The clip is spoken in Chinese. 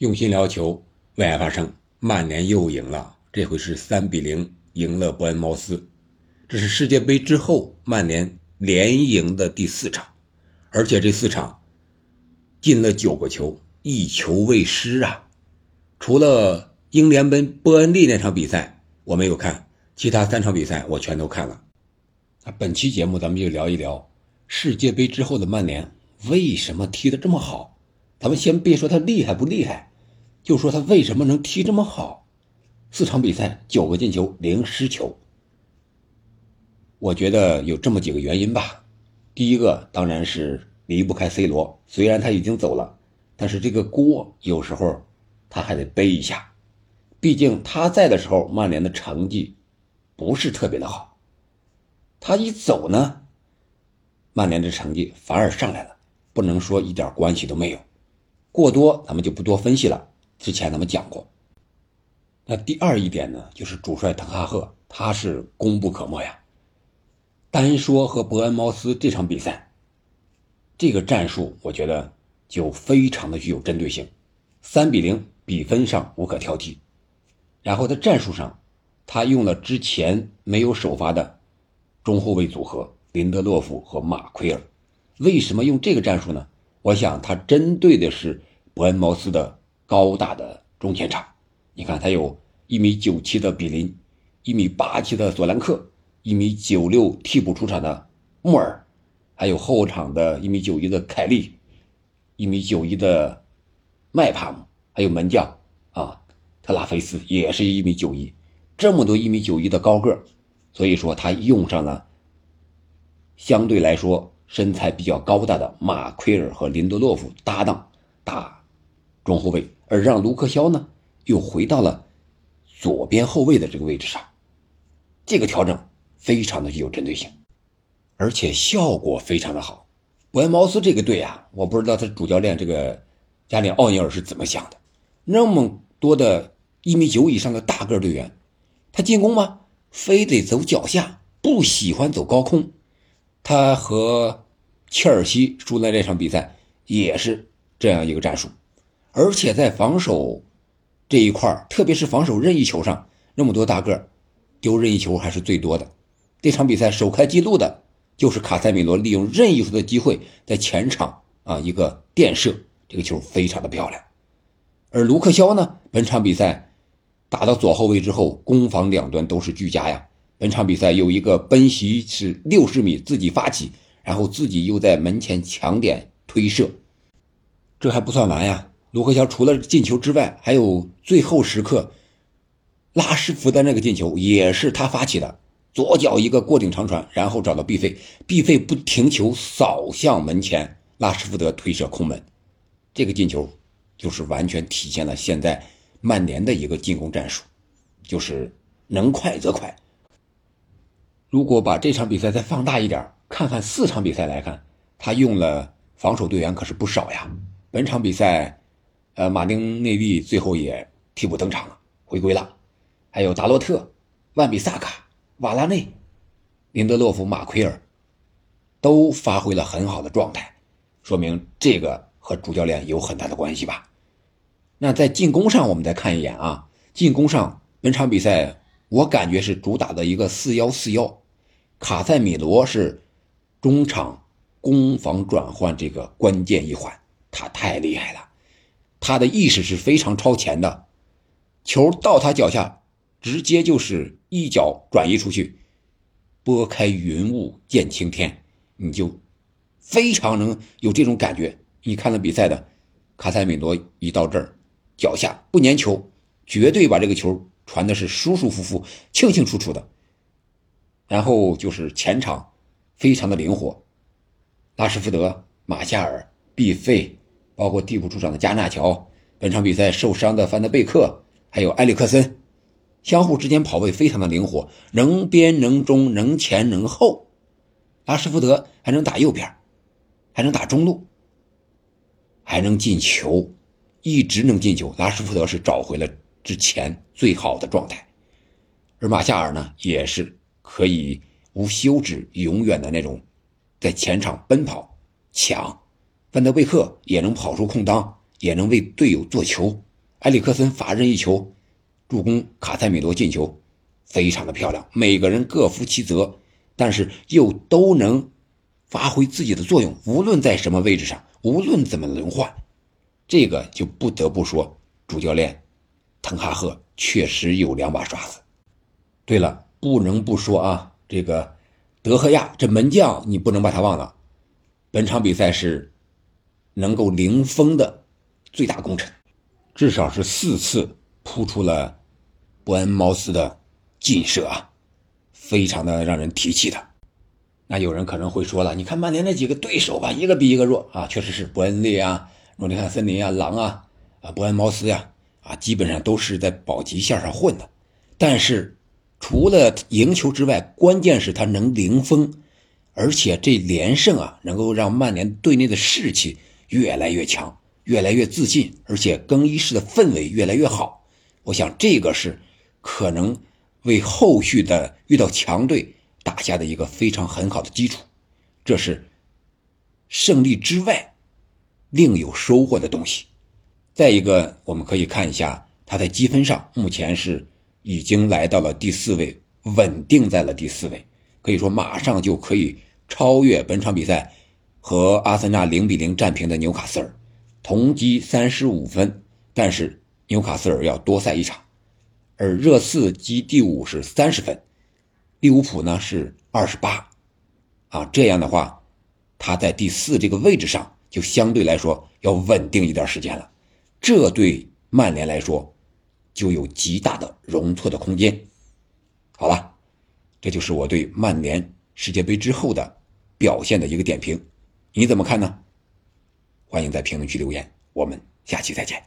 用心聊球，为爱发声。曼联又赢了，这回是三比零赢了伯恩茅斯。这是世界杯之后曼联连赢的第四场，而且这四场进了九个球，一球未失啊！除了英联杯伯恩利那场比赛我没有看，其他三场比赛我全都看了。那本期节目咱们就聊一聊世界杯之后的曼联为什么踢得这么好。咱们先别说他厉害不厉害。就说他为什么能踢这么好？四场比赛九个进球零失球。我觉得有这么几个原因吧。第一个当然是离不开 C 罗，虽然他已经走了，但是这个锅有时候他还得背一下。毕竟他在的时候，曼联的成绩不是特别的好。他一走呢，曼联的成绩反而上来了，不能说一点关系都没有。过多咱们就不多分析了。之前咱们讲过，那第二一点呢，就是主帅滕哈赫他是功不可没呀。单说和伯恩茅斯这场比赛，这个战术我觉得就非常的具有针对性，三比零比分上无可挑剔。然后在战术上，他用了之前没有首发的中后卫组合林德洛夫和马奎尔。为什么用这个战术呢？我想他针对的是伯恩茅斯的。高大的中前场，你看他有一米九七的比林，一米八七的索兰克，一米九六替补出场的穆尔，还有后场的一米九一的凯利，一米九一的麦帕姆，还有门将啊特拉菲斯也是一米九一，这么多一米九一的高个所以说他用上了相对来说身材比较高大的马奎尔和林德洛夫搭档打中后卫。而让卢克肖呢，又回到了左边后卫的这个位置上，这个调整非常的具有针对性，而且效果非常的好。伯恩茅斯这个队啊，我不知道他主教练这个加里奥尼尔是怎么想的，那么多的一米九以上的大个队员，他进攻吗？非得走脚下，不喜欢走高空。他和切尔西输的那场比赛也是这样一个战术。而且在防守这一块特别是防守任意球上，那么多大个丢任意球还是最多的。这场比赛首开纪录的就是卡塞米罗，利用任意球的机会在前场啊一个垫射，这个球非常的漂亮。而卢克肖呢，本场比赛打到左后卫之后，攻防两端都是俱佳呀。本场比赛有一个奔袭是六十米自己发起，然后自己又在门前抢点推射，这还不算完呀。卢克肖除了进球之外，还有最后时刻拉什福德那个进球也是他发起的，左脚一个过顶长传，然后找到毕费，毕费不停球扫向门前，拉什福德推射空门，这个进球就是完全体现了现在曼联的一个进攻战术，就是能快则快。如果把这场比赛再放大一点，看看四场比赛来看，他用了防守队员可是不少呀，本场比赛。呃，马丁内利最后也替补登场了，回归了。还有达洛特、万比萨卡、瓦拉内、林德洛夫、马奎尔，都发挥了很好的状态，说明这个和主教练有很大的关系吧？那在进攻上，我们再看一眼啊，进攻上本场比赛我感觉是主打的一个四幺四幺，卡塞米罗是中场攻防转换这个关键一环，他太厉害了。他的意识是非常超前的，球到他脚下，直接就是一脚转移出去，拨开云雾见青天，你就非常能有这种感觉。你看了比赛的卡塞米罗一到这儿，脚下不粘球，绝对把这个球传的是舒舒服服、清清楚楚的。然后就是前场非常的灵活，拉什福德、马夏尔、毕费。包括替补出场的加纳乔，本场比赛受伤的范德贝克，还有埃里克森，相互之间跑位非常的灵活，能边能中能前能后。拉什福德还能打右边，还能打中路，还能进球，一直能进球。拉什福德是找回了之前最好的状态，而马夏尔呢，也是可以无休止、永远的那种在前场奔跑抢。范德贝克也能跑出空当，也能为队友做球，埃里克森罚任意球，助攻卡塞米罗进球，非常的漂亮。每个人各负其责，但是又都能发挥自己的作用，无论在什么位置上，无论怎么轮换，这个就不得不说主教练滕哈赫确实有两把刷子。对了，不能不说啊，这个德赫亚这门将你不能把他忘了，本场比赛是能够零封的最大功臣。至少是四次扑出了伯恩茅斯的劲射啊，非常的让人提气的。那有人可能会说了，你看曼联那几个对手吧，一个比一个弱啊，确实是伯恩利啊、诺丁汉森林啊、狼啊、啊伯恩茅斯呀啊，基本上都是在保级线上混的。但是除了赢球之外，关键是他能零封，而且这连胜啊，能够让曼联队内的士气越来越强。越来越自信，而且更衣室的氛围越来越好。我想这个是可能为后续的遇到强队打下的一个非常很好的基础。这是胜利之外另有收获的东西。再一个，我们可以看一下他在积分上，目前是已经来到了第四位，稳定在了第四位，可以说马上就可以超越本场比赛和阿森纳零比零战平的纽卡斯尔。同积三十五分，但是纽卡斯尔要多赛一场，而热刺积第五是三十分，利物浦呢是二十八，啊，这样的话，他在第四这个位置上就相对来说要稳定一段时间了，这对曼联来说就有极大的容错的空间。好了，这就是我对曼联世界杯之后的表现的一个点评，你怎么看呢？欢迎在评论区留言，我们下期再见。